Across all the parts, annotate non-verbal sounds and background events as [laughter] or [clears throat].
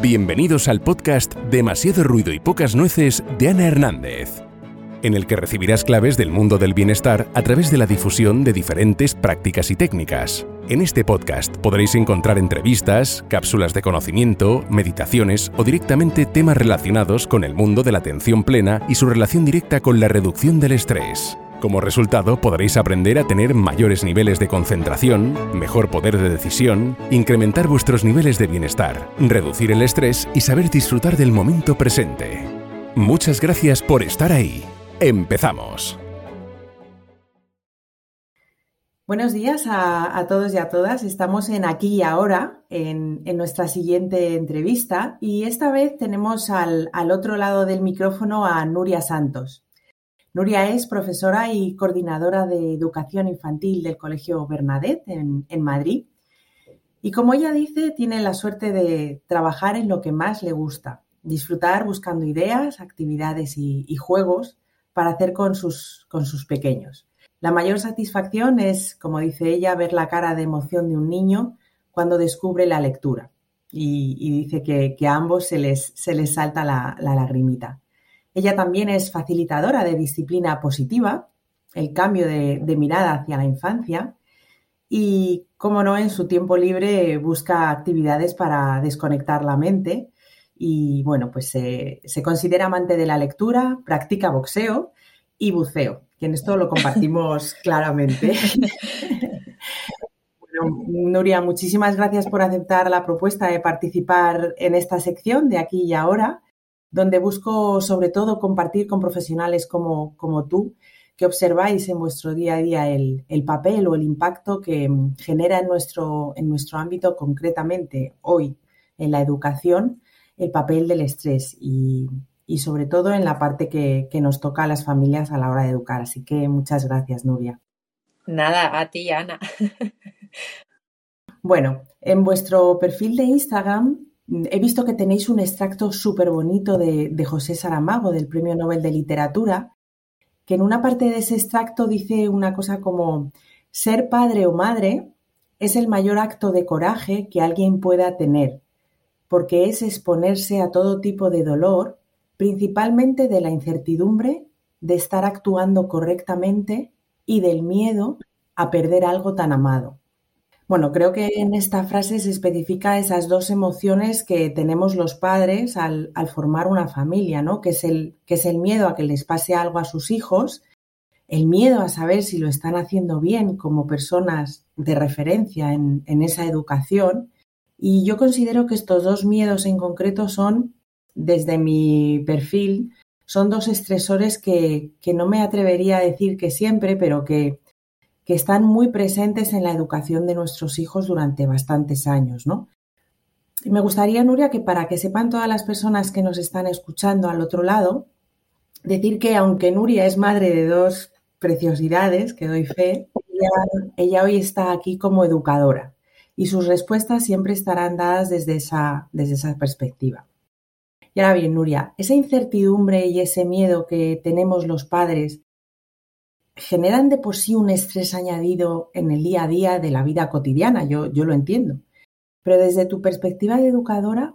Bienvenidos al podcast Demasiado ruido y pocas nueces de Ana Hernández, en el que recibirás claves del mundo del bienestar a través de la difusión de diferentes prácticas y técnicas. En este podcast podréis encontrar entrevistas, cápsulas de conocimiento, meditaciones o directamente temas relacionados con el mundo de la atención plena y su relación directa con la reducción del estrés. Como resultado, podréis aprender a tener mayores niveles de concentración, mejor poder de decisión, incrementar vuestros niveles de bienestar, reducir el estrés y saber disfrutar del momento presente. Muchas gracias por estar ahí. Empezamos. Buenos días a, todos y a todas. Estamos en aquí y ahora, en, nuestra siguiente entrevista, y esta vez tenemos al otro lado del micrófono a Nuria Santos. Nuria es profesora y coordinadora de educación infantil del Colegio Bernadette en, Madrid. Y como ella dice, tiene la suerte de trabajar en lo que más le gusta, disfrutar buscando ideas, actividades y, juegos para hacer con sus, con sus pequeños. La mayor satisfacción es, como dice ella, ver la cara de emoción de un niño cuando descubre la lectura. Y, dice que, a ambos se les, se les salta la lagrimita. Ella también es facilitadora de disciplina positiva, el cambio de, mirada hacia la infancia y, como no, en su tiempo libre busca actividades para desconectar la mente y, bueno, pues se considera amante de la lectura, practica boxeo y buceo, que en esto lo compartimos [laughs] claramente. [laughs] Bueno, Nuria, muchísimas gracias por aceptar la propuesta de participar en esta sección de aquí y ahora donde busco sobre todo compartir con profesionales como, como tú, que observáis en vuestro día a día el, papel o el impacto que mm, genera en nuestro, en nuestro ámbito concretamente hoy en la educación el papel del estrés y, sobre todo en la parte que, que, nos toca a las familias a la hora de educar. Así que muchas gracias, Nuria. Nada, a ti, Ana. bueno, en vuestro perfil de Instagram He visto que tenéis un extracto súper bonito de, José Saramago, del Premio Nobel de Literatura, que en una parte de ese extracto dice una cosa como, ser padre o madre es el mayor acto de coraje que alguien pueda tener, porque es exponerse a todo tipo de dolor, principalmente de la incertidumbre de estar actuando correctamente y del miedo a perder algo tan amado. Bueno, creo que en esta frase se especifica esas dos emociones que tenemos los padres al, formar una familia, ¿no? Que es, el, que es el miedo a que les pase algo a sus hijos, el miedo a saber si lo están haciendo bien como personas de referencia en, esa educación. Y yo considero que estos dos miedos en concreto son, desde mi perfil, son dos estresores que, que no me atrevería a decir que siempre, pero que que están muy presentes en la educación de nuestros hijos durante bastantes años, ¿no? Y me gustaría, Nuria, que para que sepan todas las personas que nos están escuchando al otro lado, decir que aunque Nuria es madre de dos preciosidades, que doy fe, ella, hoy está aquí como educadora y sus respuestas siempre estarán dadas desde esa, desde esa perspectiva. Y ahora bien, Nuria, esa incertidumbre y ese miedo que tenemos los padres generan de por sí un estrés añadido en el día a día de la vida cotidiana, yo, yo lo entiendo. Pero desde tu perspectiva de educadora,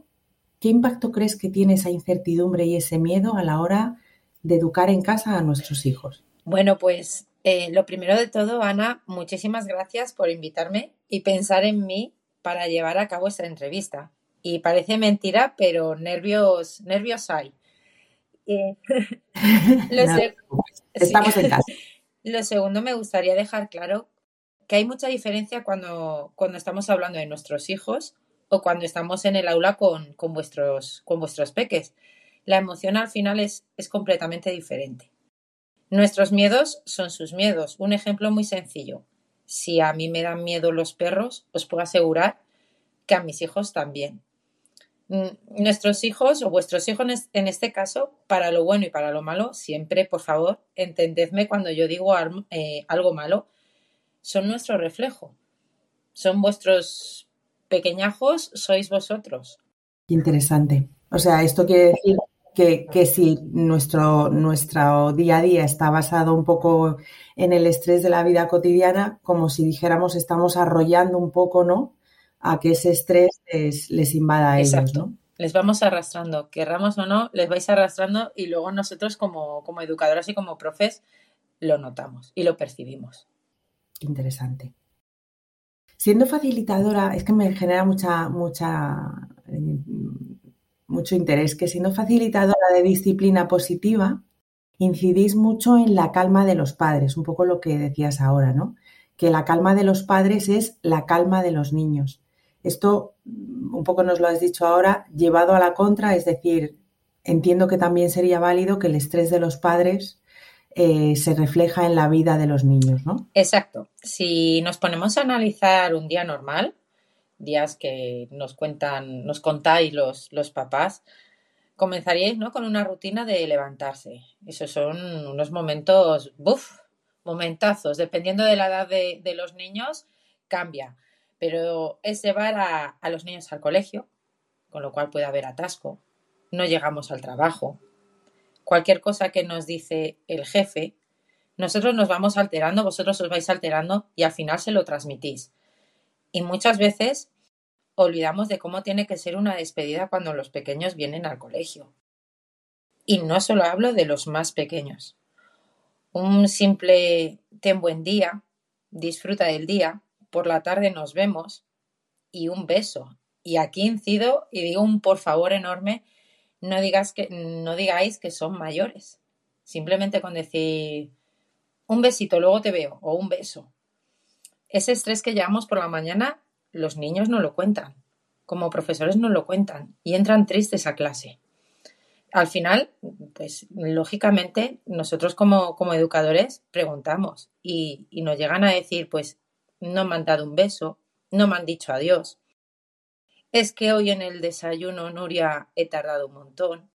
¿qué impacto crees que tiene esa incertidumbre y ese miedo a la hora de educar en casa a nuestros hijos? Bueno, pues eh, lo primero de todo, Ana, muchísimas gracias por invitarme y pensar en mí para llevar a cabo esta entrevista. Y parece mentira, pero nervios, nervios hay. Eh, [laughs] estamos en casa. [laughs] Lo segundo, me gustaría dejar claro que hay mucha diferencia cuando, cuando estamos hablando de nuestros hijos o cuando estamos en el aula con, con, vuestros, con vuestros peques. La emoción al final es, es completamente diferente. Nuestros miedos son sus miedos. Un ejemplo muy sencillo. Si a mí me dan miedo los perros, os puedo asegurar que a mis hijos también. Mm, nuestros hijos o vuestros hijos en este caso, para lo bueno y para lo malo, siempre, por favor, entendedme cuando yo digo eh, algo malo, son nuestro reflejo. Son vuestros pequeñajos, sois vosotros. Interesante. O sea, esto quiere decir que, que, si nuestro, nuestro día a día está basado un poco en el estrés de la vida cotidiana, como si dijéramos estamos arrollando un poco, ¿no? A que ese estrés les, invada a ellos, ¿no? les vamos arrastrando, querramos o no, les vais arrastrando y luego nosotros como, como educadoras y como profes lo notamos y lo percibimos. Interesante. Siendo facilitadora, es que me genera mucha, mucha, eh, mucho interés, que siendo facilitadora de disciplina positiva, incidís mucho en la calma de los padres, un poco lo que decías ahora, ¿no? Que la calma de los padres es la calma de los niños. Esto, un poco nos lo has dicho ahora, llevado a la contra, es decir, entiendo que también sería válido que el estrés de los padres eh, se refleja en la vida de los niños, ¿no? Exacto. Si nos ponemos a analizar un día normal, días que nos cuentan, nos contáis los, los papás, comenzaríais ¿no? con una rutina de levantarse. Esos son unos momentos, ¡buf! momentazos. Dependiendo de la edad de los niños, cambia. Pero es llevar a, a los niños al colegio, con lo cual puede haber atasco. No llegamos al trabajo. Cualquier cosa que nos dice el jefe, nosotros nos vamos alterando, vosotros os vais alterando y al final se lo transmitís. Y muchas veces olvidamos de cómo tiene que ser una despedida cuando los pequeños vienen al colegio. Y no solo hablo de los más pequeños. Un simple ten buen día, disfruta del día, por la tarde nos vemos y un beso. Y aquí incido y digo un por favor enorme, no, digas que, no digáis que son mayores. Simplemente con decir un besito, luego te veo, o un beso. Ese estrés que llevamos por la mañana los niños no lo cuentan, como profesores no lo cuentan y entran tristes a clase. Al final, pues lógicamente nosotros como, como educadores preguntamos y, y nos llegan a decir, pues no me han dado un beso, no me han dicho adiós. Es que hoy en el desayuno, Nuria, he tardado un montón.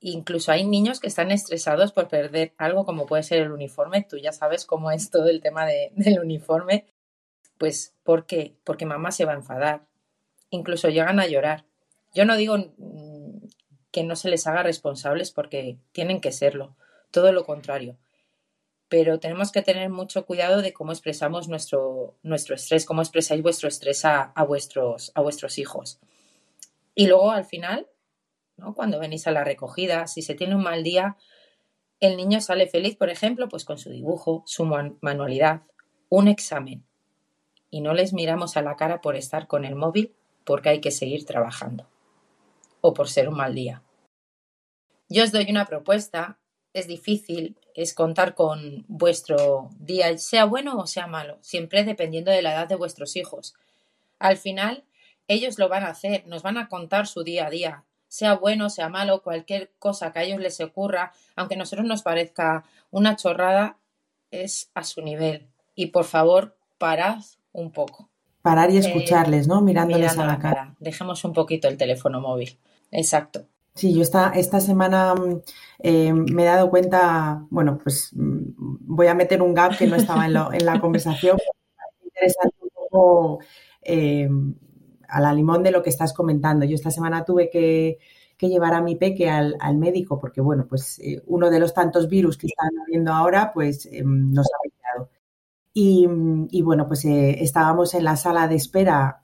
Incluso hay niños que están estresados por perder algo como puede ser el uniforme. Tú ya sabes cómo es todo el tema de, del uniforme. Pues, ¿por qué? Porque mamá se va a enfadar. Incluso llegan a llorar. Yo no digo mm, que no se les haga responsables porque tienen que serlo, todo lo contrario. Pero tenemos que tener mucho cuidado de cómo expresamos nuestro, nuestro estrés, cómo expresáis vuestro estrés a, vuestros, a vuestros hijos. Y luego al final, ¿no? cuando venís a la recogida, si se tiene un mal día, el niño sale feliz, por ejemplo, pues con su dibujo, su manualidad, un examen y no les miramos a la cara por estar con el móvil porque hay que seguir trabajando o por ser un mal día. Yo os doy una propuesta, es difícil, es contar con vuestro día, sea bueno o sea malo, siempre dependiendo de la edad de vuestros hijos. Al final, ellos lo van a hacer, nos van a contar su día a día, sea bueno, sea malo, cualquier cosa que a ellos les ocurra, aunque a nosotros nos parezca una chorrada, es a su nivel. Y por favor, parad un poco. Parar y eh, escucharles, ¿no? Mirándoles a la, cara. Dejemos un poquito el teléfono móvil. Exacto. Sí, yo esta, esta semana mm, eh, me he dado cuenta, bueno, pues mm, voy a meter un gap que no estaba en, en la conversación. [laughs] interesante un poco eh, a la limón de lo que estás comentando. Yo esta semana tuve que, llevar a mi peque al, al médico porque, bueno, pues uno de los tantos virus que están habiendo ahora, pues nos ha afectado. Y, bueno, pues eh, estábamos en la sala de espera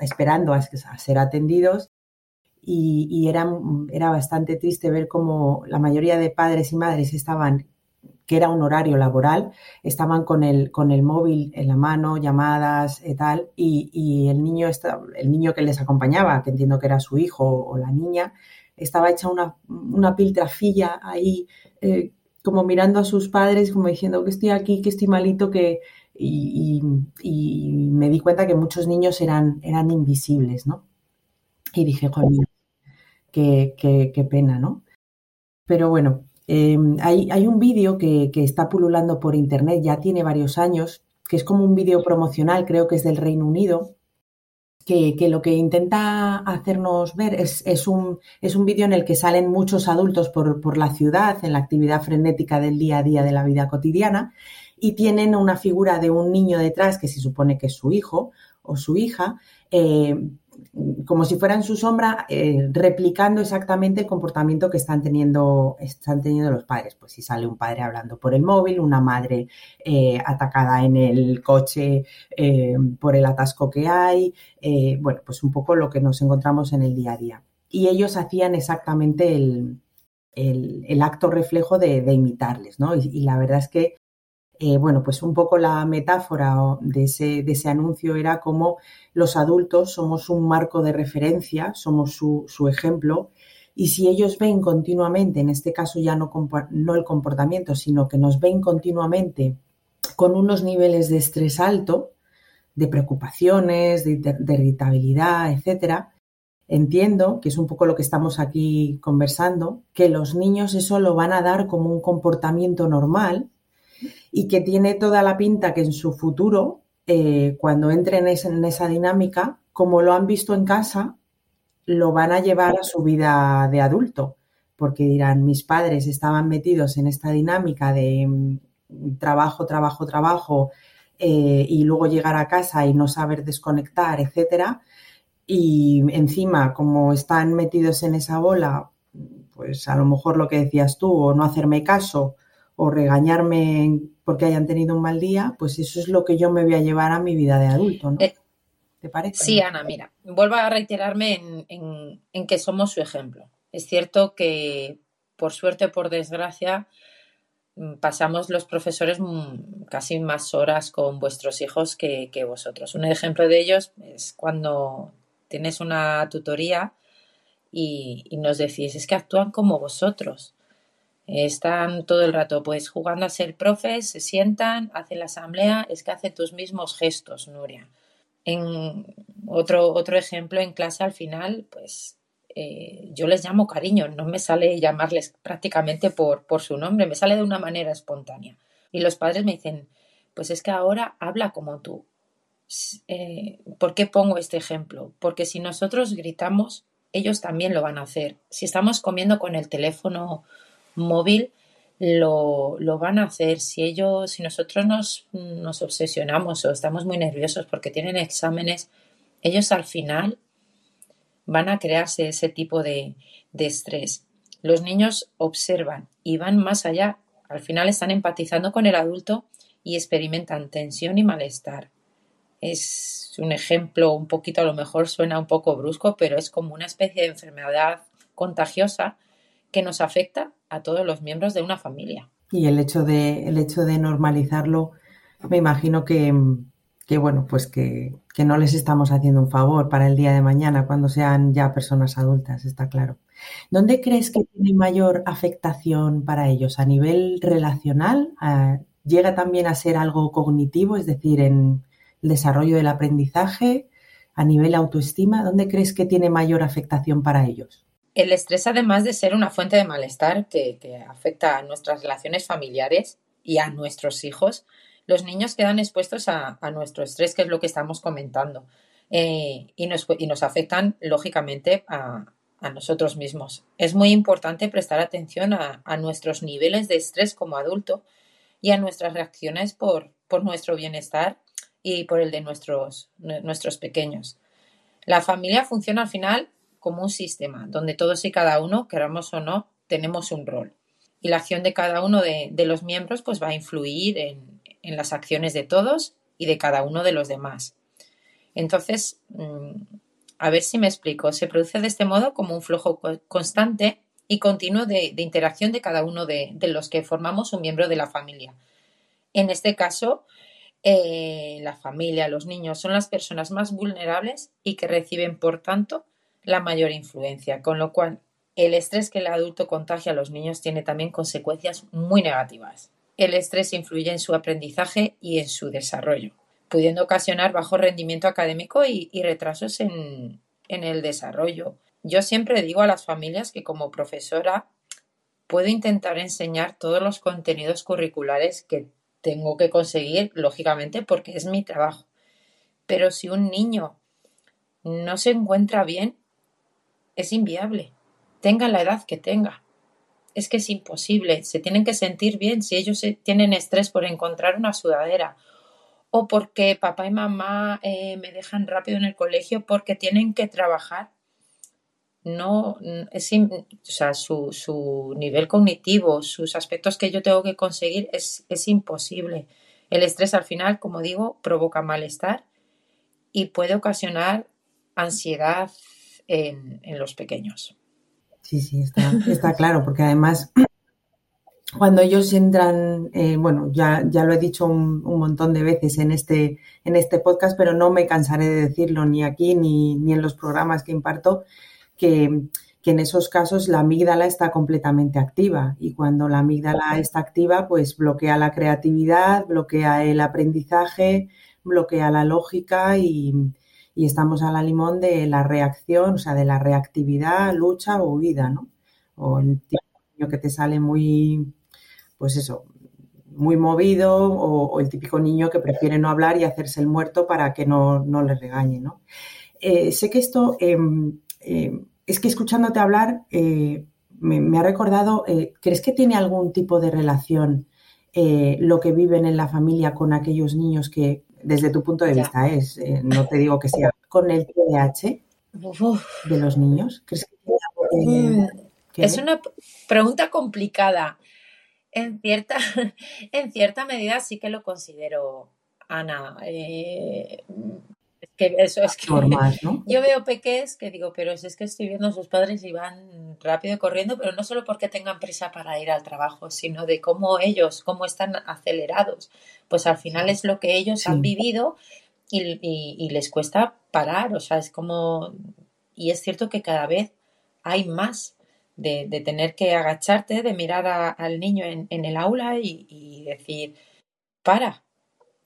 esperando a, ser atendidos y, era, era, bastante triste ver cómo la mayoría de padres y madres estaban, que era un horario laboral, estaban con el, con el móvil en la mano, llamadas y tal, y, el, niño el niño que les acompañaba, que entiendo que era su hijo o la niña, estaba hecha una, una piltrafilla ahí. Eh, como mirando a sus padres, como diciendo que estoy aquí, que estoy malito, que... Y, me di cuenta que muchos niños eran, eran invisibles, ¿no? Y dije, joder, qué, pena, ¿no? Pero bueno, em, hay, un vídeo que, que, está pululando por internet, ya tiene varios años, que es como un vídeo promocional, creo que es del Reino Unido, que, lo que intenta hacernos ver es, es un, es un vídeo en el que salen muchos adultos por, por, la ciudad, en la actividad frenética del día a día de la vida cotidiana, y tienen una figura de un niño detrás que se supone que es su hijo o su hija, eh, como si fueran su sombra, eh, replicando exactamente el comportamiento que están teniendo, están teniendo los padres. Pues si sale un padre hablando por el móvil, una madre eh, atacada en el coche eh, por el atasco que hay, bueno, pues un poco lo que nos encontramos en el día a día. Y ellos hacían exactamente el, acto reflejo de, imitarles, ¿no? y la verdad es que eh, bueno, pues un poco la metáfora de ese, anuncio era como los adultos somos un marco de referencia, somos su, ejemplo, y si ellos ven continuamente, en este caso ya no, no, el comportamiento, sino que nos ven continuamente con unos niveles de estrés alto, de preocupaciones, de, de irritabilidad, etcétera, entiendo, que es un poco lo que estamos aquí conversando, que los niños eso lo van a dar como un comportamiento normal y que tiene toda la pinta que en su futuro, eh, cuando entren en esa dinámica, como lo han visto en casa, lo van a llevar a su vida de adulto, porque dirán, mis padres estaban metidos en esta dinámica de mm, trabajo, trabajo, trabajo, eh, y luego llegar a casa y no saber desconectar, etcétera. Y encima, como están metidos en esa bola, pues a lo mejor lo que decías tú, o no hacerme caso, o regañarme porque hayan tenido un mal día, pues eso es lo que yo me voy a llevar a mi vida de adulto, ¿no? Eh, ¿Te parece? Sí, Ana, mira, vuelvo a reiterarme en, que somos su ejemplo. Es cierto que, por suerte o por desgracia, mm, pasamos los profesores mm, casi más horas con vuestros hijos que, vosotros. Un ejemplo de ellos es cuando tienes una tutoría y, y, nos decís, es que actúan como vosotros. Están todo el rato pues jugando a ser profes, se sientan, hacen la asamblea, es que hace tus mismos gestos, Nuria. En otro, otro ejemplo en clase al final, pues eh, yo les llamo cariño, no me sale llamarles prácticamente por, por su nombre, me sale de una manera espontánea. Y los padres me dicen, pues es que ahora habla como tú. Eh, ¿Por qué pongo este ejemplo? Porque si nosotros gritamos, ellos también lo van a hacer. Si estamos comiendo con el teléfono móvil lo, lo, van a hacer. Si ellos, si nosotros nos, nos, obsesionamos o estamos muy nerviosos porque tienen exámenes, ellos al final van a crearse ese tipo de, de estrés. Los niños observan y van más allá. Al final están empatizando con el adulto y experimentan tensión y malestar. Es un ejemplo un poquito, a lo mejor suena un poco brusco, pero es como una especie de enfermedad contagiosa que nos afecta a todos los miembros de una familia. Y el hecho de, el hecho de normalizarlo, me imagino que, bueno, pues que, que, no les estamos haciendo un favor para el día de mañana cuando sean ya personas adultas, está claro. ¿Dónde crees que tiene mayor afectación para ellos? ¿A nivel relacional? ¿Llega también a ser algo cognitivo, es decir, en el desarrollo del aprendizaje? ¿A nivel autoestima? ¿Dónde crees que tiene mayor afectación para ellos? El estrés, además de ser una fuente de malestar que, afecta a nuestras relaciones familiares y a nuestros hijos, los niños quedan expuestos a, nuestro estrés, que es lo que estamos comentando, eh, y, nos, afectan, lógicamente, a, nosotros mismos. Es muy importante prestar atención a, nuestros niveles de estrés como adulto y a nuestras reacciones por, por nuestro bienestar y por el de nuestros, nuestros pequeños. La familia funciona al final como un sistema donde todos y cada uno, queramos o no, tenemos un rol. Y la acción de cada uno de, los miembros pues va a influir en, las acciones de todos y de cada uno de los demás. Entonces, mm, a ver si me explico. Se produce de este modo como un flujo constante y continuo de, interacción de cada uno de, los que formamos un miembro de la familia. En este caso, eh, la familia, los niños son las personas más vulnerables y que reciben, por tanto, la mayor influencia, con lo cual el estrés que el adulto contagia a los niños tiene también consecuencias muy negativas. El estrés influye en su aprendizaje y en su desarrollo, pudiendo ocasionar bajo rendimiento académico y, retrasos en, en el desarrollo. Yo siempre digo a las familias que como profesora puedo intentar enseñar todos los contenidos curriculares que tengo que conseguir, lógicamente, porque es mi trabajo. Pero si un niño no se encuentra bien, es inviable, tenga la edad que tenga. Es que es imposible, se tienen que sentir bien si ellos tienen estrés por encontrar una sudadera o porque papá y mamá eh, me dejan rápido en el colegio porque tienen que trabajar. No, es, o sea, su, su, nivel cognitivo, sus aspectos que yo tengo que conseguir es, es imposible. El estrés al final, como digo, provoca malestar y puede ocasionar ansiedad en, los pequeños. Sí, sí, está, [laughs] claro, porque además [clears throat] cuando ellos entran, eh, bueno, ya, ya lo he dicho un, montón de veces en este, en este podcast, pero no me cansaré de decirlo ni aquí ni, ni en los programas que imparto, que, que, en esos casos la amígdala está completamente activa y cuando la amígdala está activa, pues bloquea la creatividad, bloquea el aprendizaje, bloquea la lógica y, y estamos a la limón de la reacción, o sea, de la reactividad, lucha o huida, ¿no? O el niño que te sale muy pues eso, muy movido o, el típico niño que prefiere no hablar y hacerse el muerto para que no, le regañe, ¿no? Eh, sé que esto, em, em, es que escuchándote hablar, eh, me, ha recordado, eh, ¿crees que tiene algún tipo de relación lo que viven en la familia con aquellos niños que, desde tu punto de vista, es, no te digo que sea, con el TDAH de los niños? ¿Crees mm, es una pregunta complicada. En cierta, [laughs] en cierta medida sí que lo considero, Ana. Eh, que eso es que [laughs] yo veo peques que digo, pero es que estoy viendo a sus padres y van rápido y corriendo, pero no solo porque tengan prisa para ir al trabajo, sino de cómo ellos, cómo están acelerados. Pues al final es lo que ellos han vivido y, y les cuesta parar. O sea, es como. Y es cierto que cada vez hay más de, tener que agacharte, de mirar al niño en, el aula y, decir, para,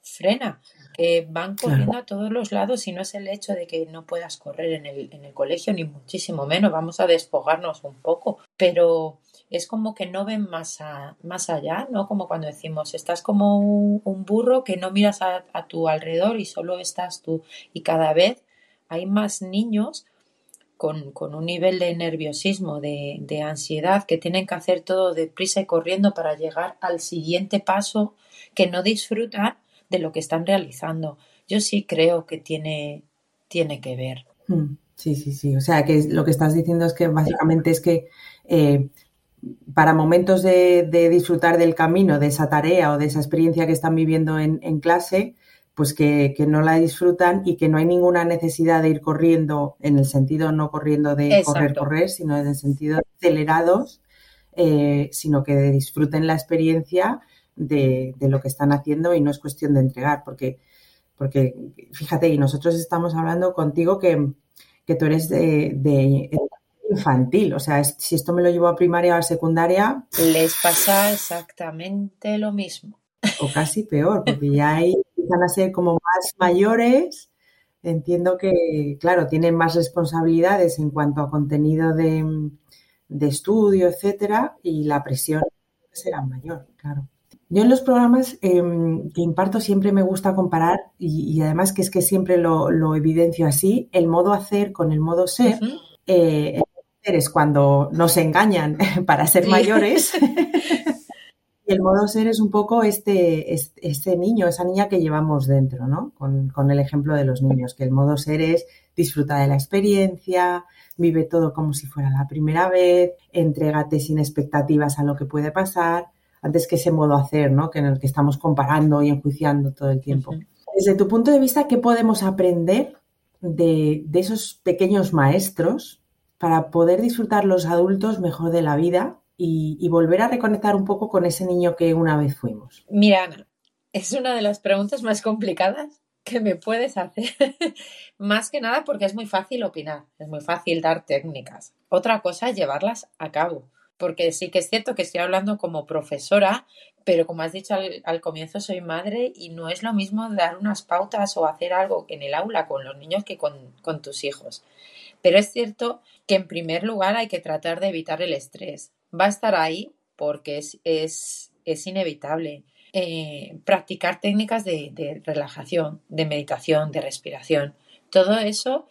frena, que van corriendo a todos los lados y no es el hecho de que no puedas correr en el, en el colegio, ni muchísimo menos, vamos a despojarnos un poco, pero es como que no ven más, más allá, ¿no? Como cuando decimos, estás como un, burro que no miras a, a, tu alrededor y solo estás tú. Y cada vez hay más niños con, un nivel de nerviosismo, de, ansiedad, que tienen que hacer todo deprisa y corriendo para llegar al siguiente paso, que no disfrutan de lo que están realizando. Yo sí creo que tiene, tiene que ver. Mm, sí, sí, sí. O sea, que lo que estás diciendo es que básicamente es que eh, para momentos de, disfrutar del camino, de esa tarea o de esa experiencia que están viviendo en, en clase, pues que, no la disfrutan y que no hay ninguna necesidad de ir corriendo, en el sentido no corriendo de correr, correr, sino en el sentido acelerados, eh, sino que disfruten la experiencia de, lo que están haciendo y no es cuestión de entregar, porque, porque fíjate, y nosotros estamos hablando contigo que, tú eres de, infantil, o sea, si esto me lo llevo a primaria o a secundaria... Les pasa exactamente lo mismo. O casi peor, porque ya hay empiezan a ser como más mayores, entiendo que, claro, tienen más responsabilidades en cuanto a contenido de, estudio, etcétera, y la presión será mayor, claro. Yo en los programas em, que imparto siempre me gusta comparar, y, además que es que siempre lo, evidencio así, el modo hacer con el modo ser. Eh, el ser es cuando nos engañan [laughs] para ser mayores [laughs] Y el modo ser es un poco este, este, niño, esa niña que llevamos dentro, ¿no? Con, el ejemplo de los niños, que el modo ser es disfruta de la experiencia, vive todo como si fuera la primera vez, entrégate sin expectativas a lo que puede pasar, antes que ese modo hacer, ¿no? Que en el que estamos comparando y enjuiciando todo el tiempo. Desde tu punto de vista, ¿qué podemos aprender de, de esos pequeños maestros para poder disfrutar los adultos mejor de la vida y, volver a reconectar un poco con ese niño que una vez fuimos? Mira, Ana, es una de las preguntas más complicadas que me puedes hacer. [laughs] más que nada porque es muy fácil opinar, es muy fácil dar técnicas. Otra cosa es llevarlas a cabo. Porque sí que es cierto que estoy hablando como profesora, pero como has dicho al, comienzo, soy madre y no es lo mismo dar unas pautas o hacer algo en el aula con los niños que con, tus hijos. Pero es cierto que en primer lugar hay que tratar de evitar el estrés va a estar ahí porque es, es, inevitable. Eh, practicar técnicas de, relajación, de meditación, de respiración. Todo eso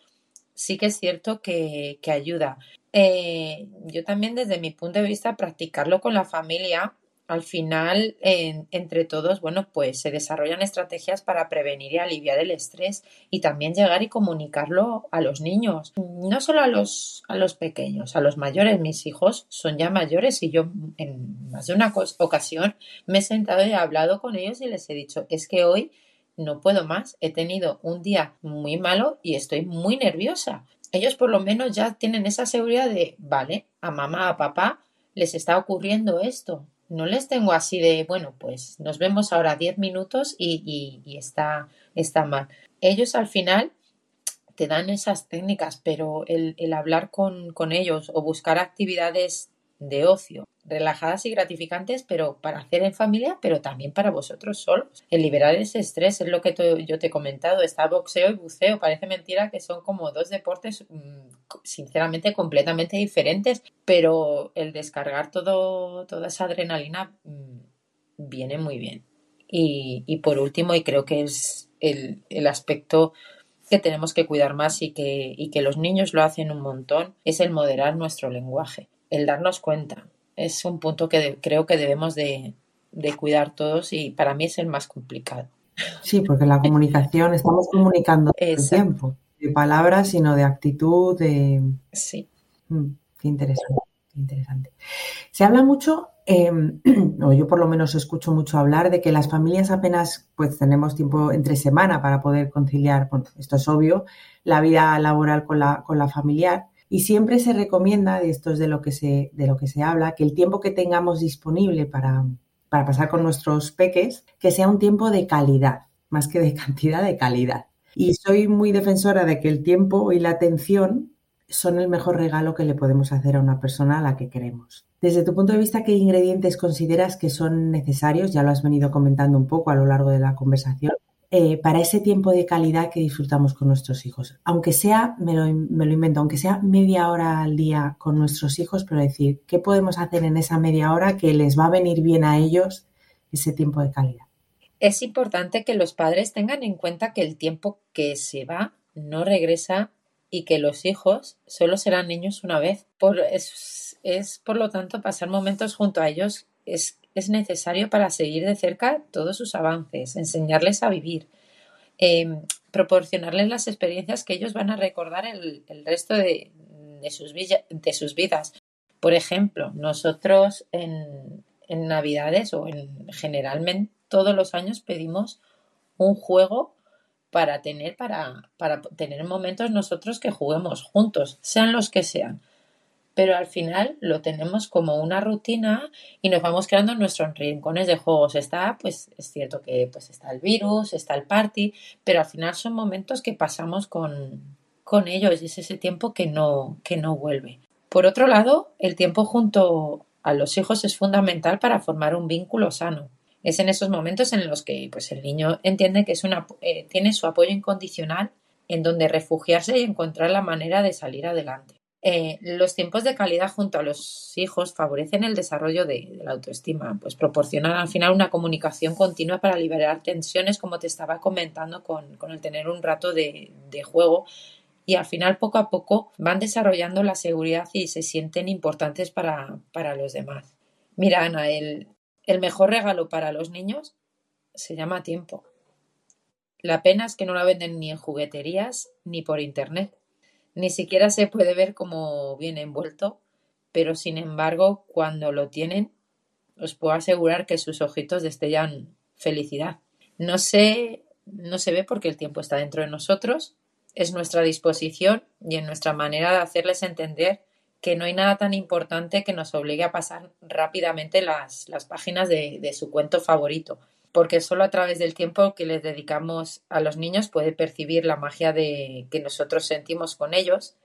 sí que es cierto que, ayuda. Eh, yo también desde mi punto de vista practicarlo con la familia, al final, entre todos, bueno, pues se desarrollan estrategias para prevenir y aliviar el estrés y también llegar y comunicarlo a los niños. No solo a los, a los pequeños, a los mayores. Mis hijos son ya mayores y yo en más de una ocasión me he sentado y he hablado con ellos y les he dicho, es que hoy no puedo más, he tenido un día muy malo y estoy muy nerviosa. Ellos por lo menos ya tienen esa seguridad de, vale, a mamá, a papá les está ocurriendo esto, no les tengo así de, bueno, pues nos vemos ahora 10 minutos y, está, está mal. Ellos al final te dan esas técnicas, pero el, el hablar con, con, ellos o buscar actividades de ocio, relajadas y gratificantes, pero para hacer en familia, pero también para vosotros solos. El liberar ese estrés es lo que yo te he comentado. Está boxeo y buceo. Parece mentira que son como dos deportes, mm, sinceramente, completamente diferentes, pero el descargar todo, toda esa adrenalina mm, viene muy bien. Y, por último, y creo que es el, el aspecto que tenemos que cuidar más y que, y que los niños lo hacen un montón, es el moderar nuestro lenguaje el darnos cuenta. Es un punto que creo que debemos de, cuidar todos y para mí es el más complicado. Sí, porque la comunicación, estamos comunicando todo el tiempo, de palabras, sino de actitud, de... Sí. Mm, qué interesante, interesante. Se habla mucho, em, [clears throat] o yo por lo menos escucho mucho hablar de que las familias apenas pues tenemos tiempo entre semana para poder conciliar, bueno, esto es obvio, la vida laboral con la, con la familiar, y siempre se recomienda, de esto es de lo que se, de lo que se habla, que el tiempo que tengamos disponible para, para pasar con nuestros peques, que sea un tiempo de calidad, más que de [laughs] cantidad, de calidad. Y soy muy defensora de que el tiempo y la atención son el mejor regalo que le podemos hacer a una persona a la que queremos. Desde tu punto de vista, ¿qué ingredientes consideras que son necesarios? Ya lo has venido comentando un poco a lo largo de la conversación eh, para ese tiempo de calidad que disfrutamos con nuestros hijos. Aunque sea, me lo, me lo, invento, aunque sea media hora al día con nuestros hijos, pero decir, ¿qué podemos hacer en esa media hora que les va a venir bien a ellos ese tiempo de calidad? Es importante que los padres tengan en cuenta que el tiempo que se va no regresa y que los hijos solo serán niños una vez. Por, es, es por lo tanto pasar momentos junto a ellos es es necesario para seguir de cerca todos sus avances, enseñarles a vivir, em, proporcionarles las experiencias que ellos van a recordar el, resto de, sus de, sus vidas. Por ejemplo, nosotros en, Navidades o en generalmente todos los años pedimos un juego para tener, para, para tener momentos nosotros que juguemos juntos, sean los que sean pero al final lo tenemos como una rutina y nos vamos creando nuestros rincones de juegos. Está, pues es cierto que pues está el virus, está el party, pero al final son momentos que pasamos con, con ellos y es ese tiempo que no, que no vuelve. Por otro lado, el tiempo junto a los hijos es fundamental para formar un vínculo sano. Es en esos momentos en los que pues, el niño entiende que es una, eh, tiene su apoyo incondicional en donde refugiarse y encontrar la manera de salir adelante. Eh, los tiempos de calidad junto a los hijos favorecen el desarrollo de, la autoestima, pues proporcionan al final una comunicación continua para liberar tensiones, como te estaba comentando, con, el tener un rato de, juego y al final poco a poco van desarrollando la seguridad y se sienten importantes para, los demás. Mira, Ana, el, el mejor regalo para los niños se llama tiempo. La pena es que no la venden ni en jugueterías ni por internet. Ni siquiera se puede ver cómo viene envuelto, pero sin embargo, cuando lo tienen, os puedo asegurar que sus ojitos destellan felicidad. No se, no se ve porque el tiempo está dentro de nosotros, es nuestra disposición y en nuestra manera de hacerles entender que no hay nada tan importante que nos obligue a pasar rápidamente las, las páginas de, de su cuento favorito porque solo a través del tiempo que les dedicamos a los niños puede percibir la magia de que nosotros sentimos con ellos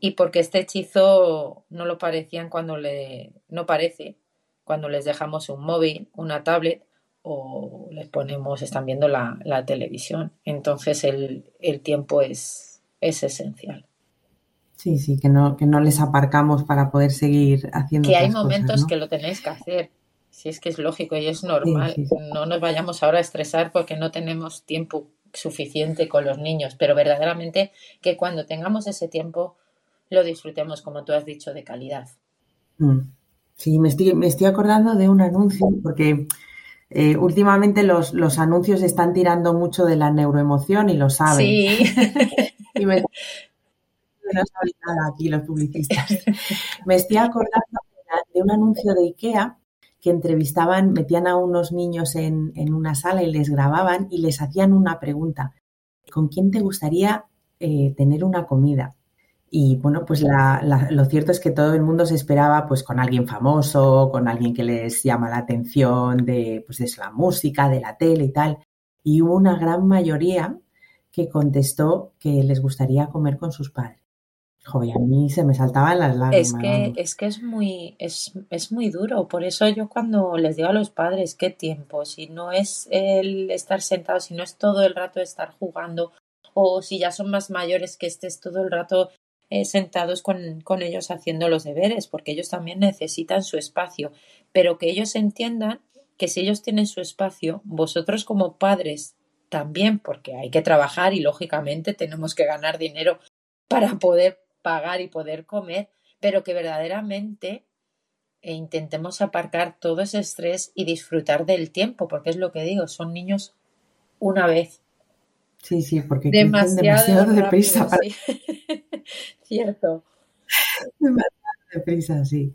y porque este hechizo no lo parecían cuando le no parece cuando les dejamos un móvil, una tablet o les ponemos, están viendo la, televisión. Entonces el, tiempo es, es esencial. Sí, sí, que no, que no les aparcamos para poder seguir haciendo. Que hay momentos que lo tenéis que hacer, si es que es lógico y es normal. No nos vayamos ahora a estresar porque no tenemos tiempo suficiente con los niños, pero verdaderamente que cuando tengamos ese tiempo lo disfrutemos, como tú has dicho, de calidad. Mm. Sí, me estoy, me estoy acordando de un anuncio porque eh, últimamente los, los, anuncios están tirando mucho de la neuroemoción y lo saben. Sí. [laughs] y me, [laughs] no saben nada aquí los publicistas. Me estoy acordando de un anuncio de IKEA que entrevistaban, metían a unos niños en, en una sala y les grababan y les hacían una pregunta. ¿Con quién te gustaría eh, tener una comida? Y bueno, pues lo cierto es que todo el mundo se esperaba pues con alguien famoso, con alguien que les llama la atención de, pues, de la música, de la tele y tal. Y hubo una gran mayoría que contestó que les gustaría comer con sus padres. Joder, a mí se me saltaban las lágrimas. Es que, es que es muy, es, es, muy duro. Por eso yo cuando les digo a los padres qué tiempo, si no es el estar sentado, si no es todo el rato estar jugando, o si ya son más mayores que estés todo el rato eh, sentados con, con ellos haciendo los deberes, porque ellos también necesitan su espacio, pero que ellos entiendan que si ellos tienen su espacio, vosotros como padres también, porque hay que trabajar y lógicamente tenemos que ganar dinero para poder pagar y poder comer, pero que verdaderamente eh, intentemos aparcar todo ese estrés y disfrutar del tiempo, porque es lo que digo, son niños una vez. Sí, sí, porque demasiado, deprisa. [laughs] Cierto. [laughs] Deprisa, sí.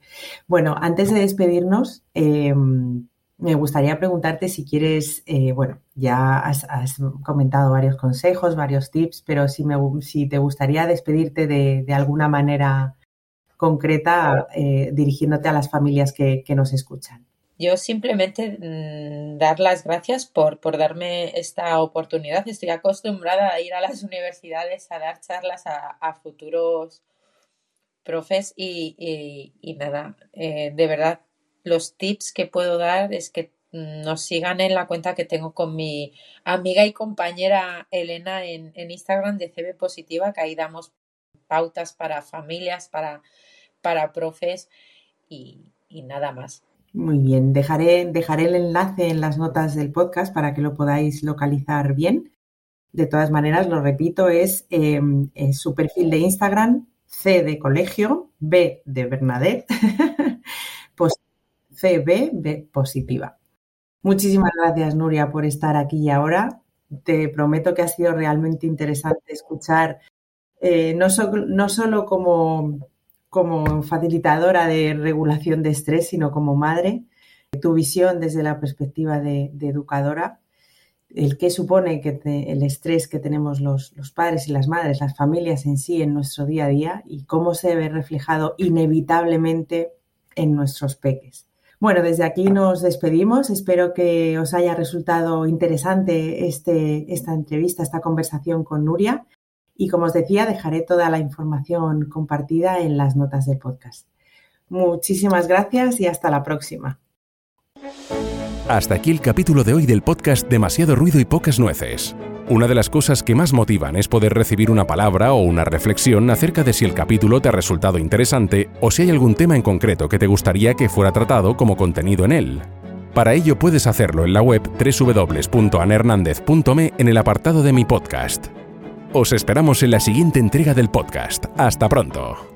Bueno, antes de despedirnos, em, me gustaría preguntarte si quieres, eh, bueno, ya has, comentado varios consejos, varios tips, pero si, me, si te gustaría despedirte de, alguna manera concreta eh, dirigiéndote a las familias que, nos escuchan. Yo simplemente mm, dar las gracias por, por darme esta oportunidad. Estoy acostumbrada a ir a las [laughs] universidades a dar charlas a, futuros profes y, nada, eh, de verdad los tips que puedo dar es que nos sigan en la cuenta que tengo con mi amiga y compañera Elena en, Instagram de CB Positiva, que ahí damos pautas para familias, para, para profes y, nada más. Muy bien, dejaré, dejaré el enlace en las notas del podcast para que lo podáis localizar bien. De todas maneras, lo repito, es, em, su perfil de Instagram, C de colegio, B de Bernadette, [laughs] CB positiva. Muchísimas gracias, Nuria, por estar aquí ahora. Te prometo que ha sido realmente interesante escuchar, eh, no, solo como, facilitadora de regulación de estrés, sino como madre, tu visión desde la perspectiva de, educadora, el qué supone que el estrés que tenemos los, padres y las madres, las familias en sí en nuestro día a día y cómo se ve reflejado inevitablemente en nuestros peques. Bueno, desde aquí nos despedimos. Espero que os haya resultado interesante este, esta entrevista, esta conversación con Nuria. Y como os decía, dejaré toda la información compartida en las notas del podcast. Muchísimas gracias y hasta la próxima. Hasta aquí el capítulo de hoy del podcast Demasiado ruido y pocas nueces. Una de las cosas que más motivan es poder recibir una palabra o una reflexión acerca de si el capítulo te ha resultado interesante o si hay algún tema en concreto que te gustaría que fuera tratado como contenido en él. Para ello puedes hacerlo en la web www.anhernandez.me en el apartado de mi podcast. Os esperamos en la siguiente entrega del podcast. Hasta pronto.